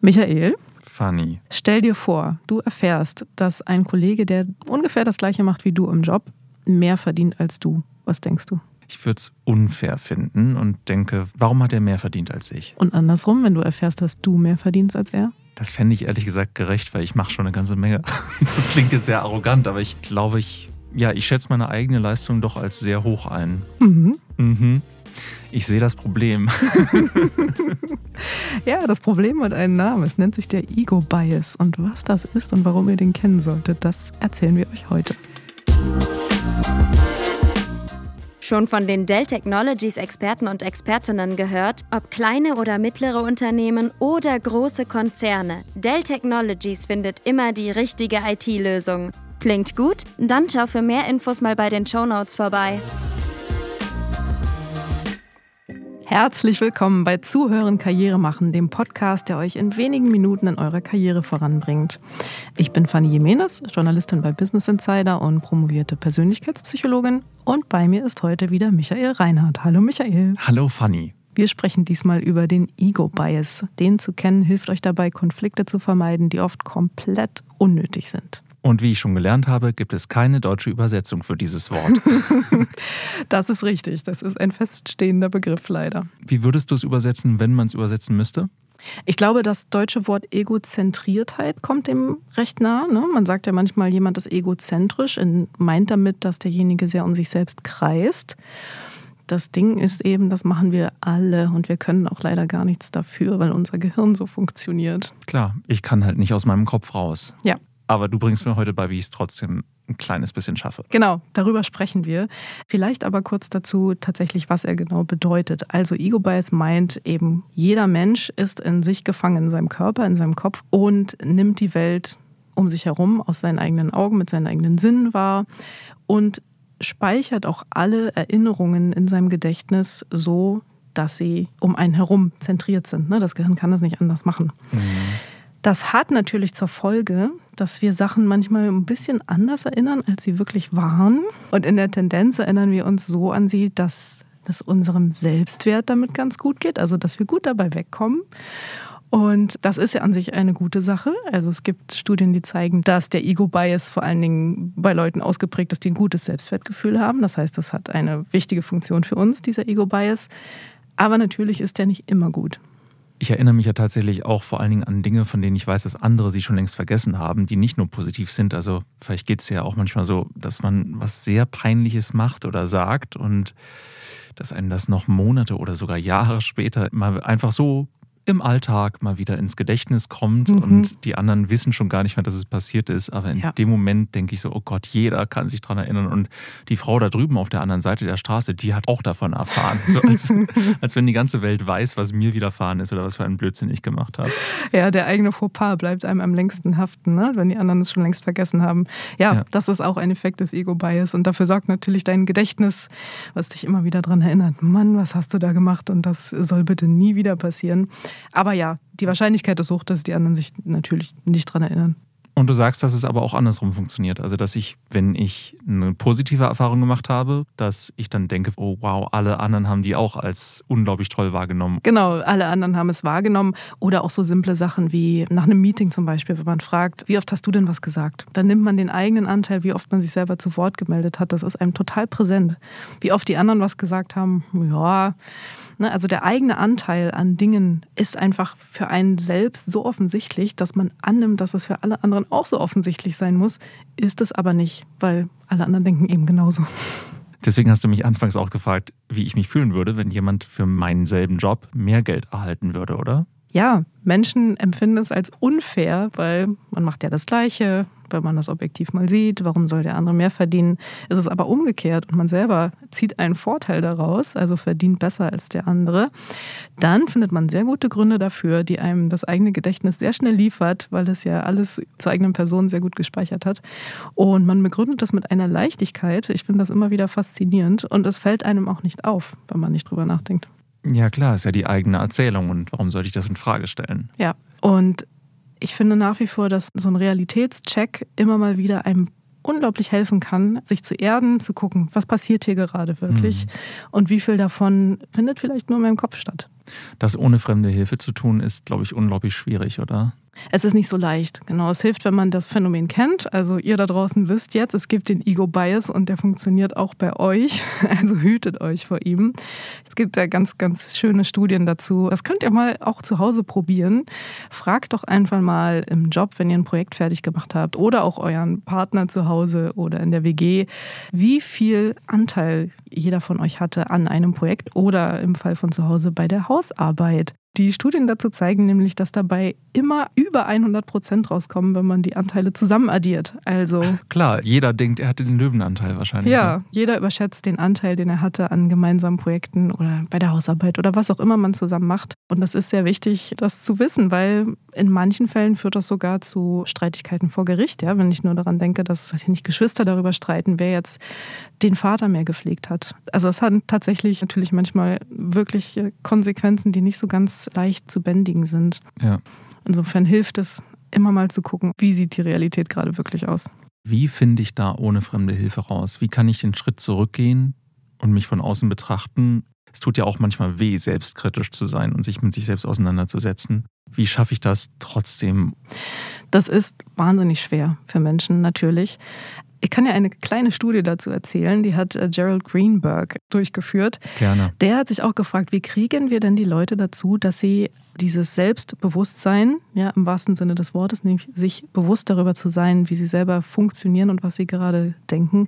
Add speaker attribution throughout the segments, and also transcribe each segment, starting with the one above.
Speaker 1: Michael,
Speaker 2: Funny.
Speaker 1: stell dir vor, du erfährst, dass ein Kollege, der ungefähr das gleiche macht wie du im Job, mehr verdient als du. Was denkst du?
Speaker 2: Ich würde es unfair finden und denke, warum hat er mehr verdient als ich?
Speaker 1: Und andersrum, wenn du erfährst, dass du mehr verdienst als er?
Speaker 2: Das fände ich ehrlich gesagt gerecht, weil ich mache schon eine ganze Menge. Das klingt jetzt sehr arrogant, aber ich glaube, ich, ja, ich schätze meine eigene Leistung doch als sehr hoch ein.
Speaker 1: Mhm.
Speaker 2: Mhm. Ich sehe das Problem.
Speaker 1: Ja, das Problem hat einen Namen. Es nennt sich der Ego Bias. Und was das ist und warum ihr den kennen solltet, das erzählen wir euch heute.
Speaker 3: Schon von den Dell Technologies Experten und Expertinnen gehört, ob kleine oder mittlere Unternehmen oder große Konzerne. Dell Technologies findet immer die richtige IT-Lösung. Klingt gut? Dann schau für mehr Infos mal bei den Shownotes vorbei.
Speaker 1: Herzlich willkommen bei Zuhören Karriere machen, dem Podcast, der euch in wenigen Minuten in eurer Karriere voranbringt. Ich bin Fanny Jimenez, Journalistin bei Business Insider und promovierte Persönlichkeitspsychologin. Und bei mir ist heute wieder Michael Reinhardt. Hallo Michael.
Speaker 2: Hallo Fanny.
Speaker 1: Wir sprechen diesmal über den Ego Bias. Den zu kennen hilft euch dabei, Konflikte zu vermeiden, die oft komplett unnötig sind.
Speaker 2: Und wie ich schon gelernt habe, gibt es keine deutsche Übersetzung für dieses Wort.
Speaker 1: Das ist richtig. Das ist ein feststehender Begriff leider.
Speaker 2: Wie würdest du es übersetzen, wenn man es übersetzen müsste?
Speaker 1: Ich glaube, das deutsche Wort Egozentriertheit kommt dem recht nah. Ne? Man sagt ja manchmal, jemand ist egozentrisch und meint damit, dass derjenige sehr um sich selbst kreist. Das Ding ist eben, das machen wir alle und wir können auch leider gar nichts dafür, weil unser Gehirn so funktioniert.
Speaker 2: Klar, ich kann halt nicht aus meinem Kopf raus.
Speaker 1: Ja.
Speaker 2: Aber du bringst mir heute bei, wie ich es trotzdem ein kleines bisschen schaffe.
Speaker 1: Genau, darüber sprechen wir. Vielleicht aber kurz dazu tatsächlich, was er genau bedeutet. Also Ego Bias meint eben, jeder Mensch ist in sich gefangen, in seinem Körper, in seinem Kopf und nimmt die Welt um sich herum aus seinen eigenen Augen, mit seinen eigenen Sinnen wahr und speichert auch alle Erinnerungen in seinem Gedächtnis so, dass sie um einen herum zentriert sind. Ne, Das Gehirn kann das nicht anders machen. Das hat natürlich zur Folge, dass wir Sachen manchmal ein bisschen anders erinnern, als sie wirklich waren. Und in der Tendenz erinnern wir uns so an sie, dass es unserem Selbstwert damit ganz gut geht, also dass wir gut dabei wegkommen. Und das ist ja an sich eine gute Sache. Also es gibt Studien, die zeigen, dass der Ego-Bias vor allen Dingen bei Leuten ausgeprägt ist, die ein gutes Selbstwertgefühl haben. Das heißt, das hat eine wichtige Funktion für uns, dieser Ego-Bias. Aber natürlich ist der nicht immer gut.
Speaker 2: Ich erinnere mich ja tatsächlich auch vor allen Dingen an Dinge, von denen ich weiß, dass andere sie schon längst vergessen haben, die nicht nur positiv sind. Also vielleicht geht es ja auch manchmal so, dass man was sehr Peinliches macht oder sagt und dass einem das noch Monate oder sogar Jahre später mal einfach so im Alltag mal wieder ins Gedächtnis kommt
Speaker 1: Mhm.
Speaker 2: und die anderen wissen schon gar nicht mehr, dass es passiert ist. Aber in
Speaker 1: Ja.
Speaker 2: dem Moment denke ich so, oh Gott, jeder kann sich daran erinnern. Und die Frau da drüben auf der anderen Seite der Straße, die hat auch davon erfahren. So als, als wenn die ganze Welt weiß, was mir widerfahren ist oder was für einen Blödsinn ich gemacht habe.
Speaker 1: Ja, der eigene Fauxpas bleibt einem am längsten haften, ne? wenn die anderen es schon längst vergessen haben. Ja,
Speaker 2: Ja.
Speaker 1: das ist auch ein Effekt des Ego-Bias und dafür sorgt natürlich dein Gedächtnis, was dich immer wieder daran erinnert. Mann, was hast du da gemacht und das soll bitte nie wieder passieren. Aber ja, die Wahrscheinlichkeit ist hoch, dass die anderen sich natürlich nicht daran erinnern.
Speaker 2: Und du sagst, dass es aber auch andersrum funktioniert. Also, dass ich, wenn ich eine positive Erfahrung gemacht habe, dass ich dann denke, oh wow, alle anderen haben die auch als unglaublich toll wahrgenommen.
Speaker 1: Genau, alle anderen haben es wahrgenommen. Oder auch so simple Sachen wie nach einem Meeting zum Beispiel, wenn man fragt, wie oft hast du denn was gesagt? Dann nimmt man den eigenen Anteil, wie oft man sich selber zu Wort gemeldet hat. Das ist einem total präsent. Wie oft die anderen was gesagt haben, ja. Ne, Also der eigene Anteil an Dingen ist einfach für einen selbst so offensichtlich, dass man annimmt, dass es für alle anderen auch so offensichtlich sein muss. Ist es aber nicht, weil alle anderen denken eben genauso.
Speaker 2: Deswegen hast du mich anfangs auch gefragt, wie ich mich fühlen würde, wenn jemand für meinen selben Job mehr Geld erhalten würde, oder?
Speaker 1: Ja, Menschen empfinden es als unfair, weil man macht ja das Gleiche, wenn man das objektiv mal sieht. Warum soll der andere mehr verdienen? Es ist aber umgekehrt und man selber zieht einen Vorteil daraus, also verdient besser als der andere. Dann findet man sehr gute Gründe dafür, die einem das eigene Gedächtnis sehr schnell liefert, weil es ja alles zur eigenen Person sehr gut gespeichert hat. Und man begründet das mit einer Leichtigkeit. Ich finde das immer wieder faszinierend und es fällt einem auch nicht auf, wenn man nicht drüber nachdenkt.
Speaker 2: Ja, klar, ist ja die eigene Erzählung und warum sollte ich das in Frage stellen?
Speaker 1: Ja, und ich finde nach wie vor, dass so ein Realitätscheck immer mal wieder einem unglaublich helfen kann, sich zu erden, zu gucken, was passiert hier gerade wirklich und wie viel davon findet vielleicht nur in meinem Kopf statt.
Speaker 2: Das ohne fremde Hilfe zu tun, ist, glaube ich, unglaublich schwierig, oder?
Speaker 1: Es ist nicht so leicht. Genau, es hilft, wenn man das Phänomen kennt. Also ihr da draußen wisst jetzt, es gibt den Ego-Bias und der funktioniert auch bei euch. Also hütet euch vor ihm. Es gibt da ganz, ganz schöne Studien dazu. Das könnt ihr mal auch zu Hause probieren. Fragt doch einfach mal im Job, wenn ihr ein Projekt fertig gemacht habt oder auch euren Partner zu Hause oder in der WG, wie viel Anteil jeder von euch hatte an einem Projekt oder im Fall von zu Hause bei der Hausarbeit. Die Studien dazu zeigen nämlich, dass dabei immer über 100 Prozent rauskommen, wenn man die Anteile zusammen addiert. Also
Speaker 2: klar, jeder denkt, er hatte den Löwenanteil wahrscheinlich.
Speaker 1: Ja, ne? jeder überschätzt den Anteil, den er hatte an gemeinsamen Projekten oder bei der Hausarbeit oder was auch immer man zusammen macht. Und das ist sehr wichtig, das zu wissen, weil in manchen Fällen führt das sogar zu Streitigkeiten vor Gericht. Ja, wenn ich nur daran denke, dass nicht Geschwister darüber streiten, wer jetzt den Vater mehr gepflegt hat. Also es hat tatsächlich natürlich manchmal wirklich Konsequenzen, die nicht so ganz leicht zu bändigen sind.
Speaker 2: Ja.
Speaker 1: Insofern hilft es, immer mal zu gucken, wie sieht die Realität gerade wirklich aus.
Speaker 2: Wie finde ich da ohne fremde Hilfe raus? Wie kann ich den Schritt zurückgehen und mich von außen betrachten? Es tut ja auch manchmal weh, selbstkritisch zu sein und sich mit sich selbst auseinanderzusetzen. Wie schaffe ich das trotzdem?
Speaker 1: Das ist wahnsinnig schwer für Menschen natürlich. Ich kann ja eine kleine Studie dazu erzählen, die hat äh, Gerald Greenberg durchgeführt.
Speaker 2: Gerne.
Speaker 1: Der hat sich auch gefragt, wie kriegen wir denn die Leute dazu, dass sie dieses Selbstbewusstsein, ja, im wahrsten Sinne des Wortes, nämlich sich bewusst darüber zu sein, wie sie selber funktionieren und was sie gerade denken,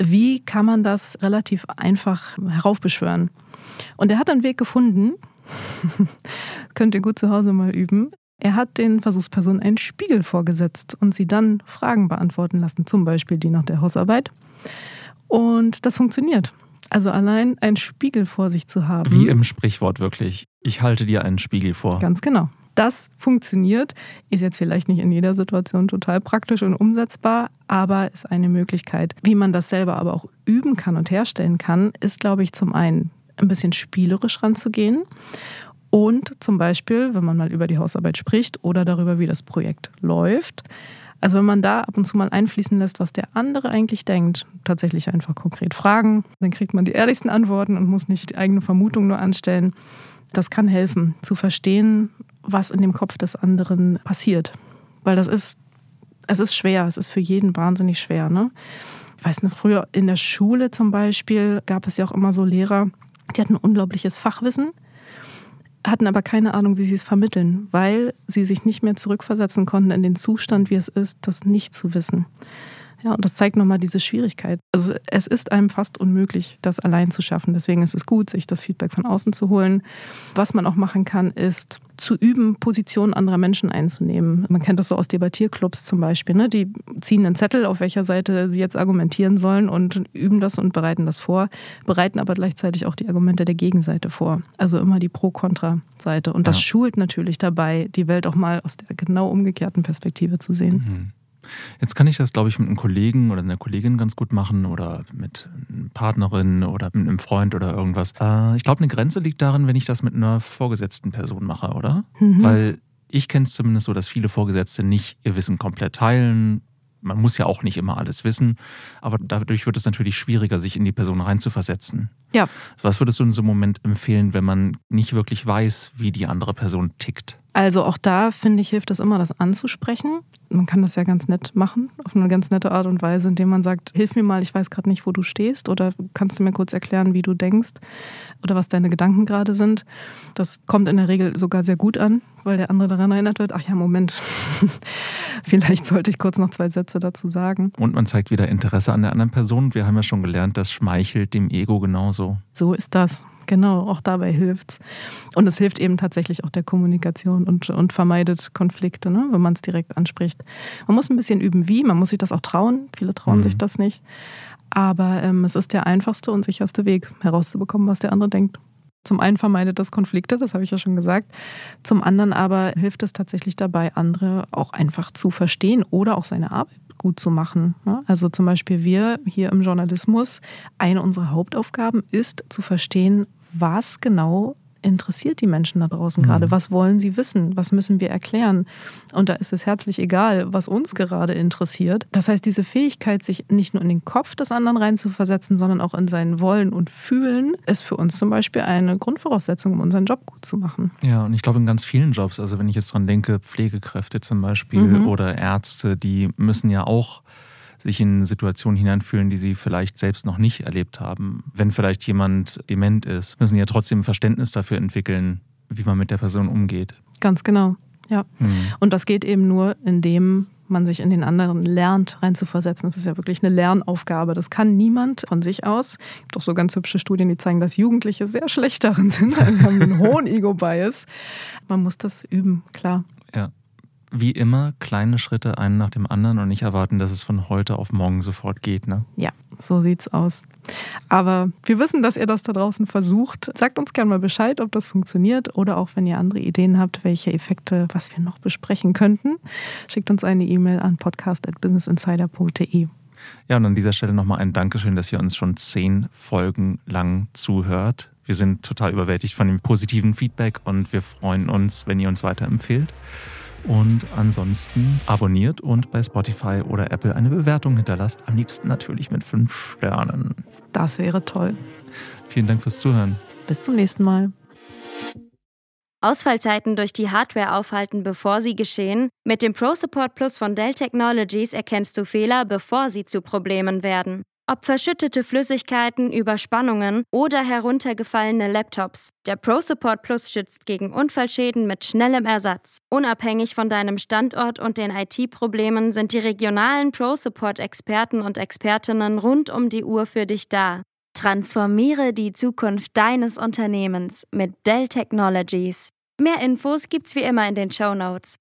Speaker 1: wie kann man das relativ einfach heraufbeschwören? Und er hat einen Weg gefunden, könnt ihr gut zu Hause mal üben, er hat den Versuchspersonen einen Spiegel vorgesetzt und sie dann Fragen beantworten lassen, zum Beispiel die nach der Hausarbeit. Und das funktioniert. Also allein einen Spiegel vor sich zu haben.
Speaker 2: Wie im Sprichwort wirklich. Ich halte dir einen Spiegel vor.
Speaker 1: Ganz genau. Das funktioniert, ist jetzt vielleicht nicht in jeder Situation total praktisch und umsetzbar, aber ist eine Möglichkeit. Wie man das selber aber auch üben kann und herstellen kann, ist, glaube ich, zum einen ein bisschen spielerisch ranzugehen und zum Beispiel, wenn man mal über die Hausarbeit spricht oder darüber, wie das Projekt läuft. Also wenn man da ab und zu mal einfließen lässt, was der andere eigentlich denkt, tatsächlich einfach konkret fragen, dann kriegt man die ehrlichsten Antworten und muss nicht die eigene Vermutung nur anstellen. Das kann helfen, zu verstehen, was in dem Kopf des anderen passiert. Weil das ist, es ist schwer, es ist für jeden wahnsinnig schwer. Ne? Ich weiß noch, früher in der Schule zum Beispiel gab es ja auch immer so Lehrer, die hatten unglaubliches Fachwissen hatten aber keine Ahnung, wie sie es vermitteln, weil sie sich nicht mehr zurückversetzen konnten in den Zustand, wie es ist, das nicht zu wissen. Ja, und das zeigt nochmal diese Schwierigkeit. Also es ist einem fast unmöglich, das allein zu schaffen. Deswegen ist es gut, sich das Feedback von außen zu holen. Was man auch machen kann, ist zu üben, Positionen anderer Menschen einzunehmen. Man kennt das so aus Debattierclubs zum Beispiel. Ne? Die ziehen einen Zettel, auf welcher Seite sie jetzt argumentieren sollen und üben das und bereiten das vor, bereiten aber gleichzeitig auch die Argumente der Gegenseite vor. Also immer die Pro-Kontra-Seite. Und das ja. schult natürlich dabei, die Welt auch mal aus der genau umgekehrten Perspektive zu sehen.
Speaker 2: Mhm. Jetzt kann ich das, glaube ich, mit einem Kollegen oder einer Kollegin ganz gut machen oder mit einer Partnerin oder mit einem Freund oder irgendwas. Äh, ich glaube, eine Grenze liegt darin, wenn ich das mit einer vorgesetzten Person mache, oder? Mhm. Weil ich kenne es zumindest so, dass viele Vorgesetzte nicht ihr Wissen komplett teilen. Man muss ja auch nicht immer alles wissen, aber dadurch wird es natürlich schwieriger, sich in die Person reinzuversetzen.
Speaker 1: Ja.
Speaker 2: Was würdest du in so einem Moment empfehlen, wenn man nicht wirklich weiß, wie die andere Person tickt?
Speaker 1: Also auch da finde ich, hilft es immer, das anzusprechen. Man kann das ja ganz nett machen, auf eine ganz nette Art und Weise, indem man sagt, hilf mir mal, ich weiß gerade nicht, wo du stehst oder kannst du mir kurz erklären, wie du denkst oder was deine Gedanken gerade sind. Das kommt in der Regel sogar sehr gut an, weil der andere daran erinnert wird, ach ja, Moment, vielleicht sollte ich kurz noch zwei Sätze dazu sagen.
Speaker 2: Und man zeigt wieder Interesse an der anderen Person. Wir haben ja schon gelernt, das schmeichelt dem Ego genauso.
Speaker 1: So ist das. Genau, auch dabei hilft es. Und es hilft eben tatsächlich auch der Kommunikation und, und vermeidet Konflikte, ne, wenn man es direkt anspricht. Man muss ein bisschen üben, wie, man muss sich das auch trauen. Viele trauen mhm. sich das nicht. Aber ähm, es ist der einfachste und sicherste Weg, herauszubekommen, was der andere denkt. Zum einen vermeidet das Konflikte, das habe ich ja schon gesagt. Zum anderen aber hilft es tatsächlich dabei, andere auch einfach zu verstehen oder auch seine Arbeit gut zu machen. Ne? Also zum Beispiel wir hier im Journalismus, eine unserer Hauptaufgaben ist zu verstehen, was genau interessiert die Menschen da draußen mhm. gerade? Was wollen sie wissen? Was müssen wir erklären? Und da ist es herzlich egal, was uns gerade interessiert. Das heißt, diese Fähigkeit, sich nicht nur in den Kopf des anderen reinzuversetzen, sondern auch in sein Wollen und Fühlen, ist für uns zum Beispiel eine Grundvoraussetzung, um unseren Job gut zu machen.
Speaker 2: Ja, und ich glaube in ganz vielen Jobs, also wenn ich jetzt dran denke, Pflegekräfte zum Beispiel mhm. oder Ärzte, die müssen ja auch sich in Situationen hineinfühlen, die sie vielleicht selbst noch nicht erlebt haben. Wenn vielleicht jemand dement ist, müssen sie ja trotzdem Verständnis dafür entwickeln, wie man mit der Person umgeht.
Speaker 1: Ganz genau, ja. Mhm. Und das geht eben nur, indem man sich in den anderen lernt, reinzuversetzen. Das ist ja wirklich eine Lernaufgabe. Das kann niemand von sich aus. Es gibt auch so ganz hübsche Studien, die zeigen, dass Jugendliche sehr schlecht darin sind. Wir haben einen hohen Ego-Bias. Man muss das üben, klar.
Speaker 2: Ja wie immer kleine Schritte einen nach dem anderen und nicht erwarten, dass es von heute auf morgen sofort geht. Ne?
Speaker 1: Ja, so sieht's aus. Aber wir wissen, dass ihr das da draußen versucht. Sagt uns gerne mal Bescheid, ob das funktioniert oder auch wenn ihr andere Ideen habt, welche Effekte, was wir noch besprechen könnten. Schickt uns eine E-Mail an podcast.businessinsider.de.
Speaker 2: Ja, und an dieser Stelle nochmal ein Dankeschön, dass ihr uns schon zehn Folgen lang zuhört. Wir sind total überwältigt von dem positiven Feedback und wir freuen uns, wenn ihr uns weiterempfehlt. Und ansonsten abonniert und bei Spotify oder Apple eine Bewertung hinterlasst. Am liebsten natürlich mit fünf Sternen.
Speaker 1: Das wäre toll.
Speaker 2: Vielen Dank fürs Zuhören.
Speaker 1: Bis zum nächsten Mal.
Speaker 3: Ausfallzeiten durch die Hardware aufhalten, bevor sie geschehen? Mit dem Pro Support Plus von Dell Technologies erkennst du Fehler, bevor sie zu Problemen werden. Ob verschüttete Flüssigkeiten, Überspannungen oder heruntergefallene Laptops, der Pro Support Plus schützt gegen Unfallschäden mit schnellem Ersatz. Unabhängig von deinem Standort und den IT-Problemen sind die regionalen Pro Support Experten und Expertinnen rund um die Uhr für dich da. Transformiere die Zukunft deines Unternehmens mit Dell Technologies. Mehr Infos gibt's wie immer in den Show Notes.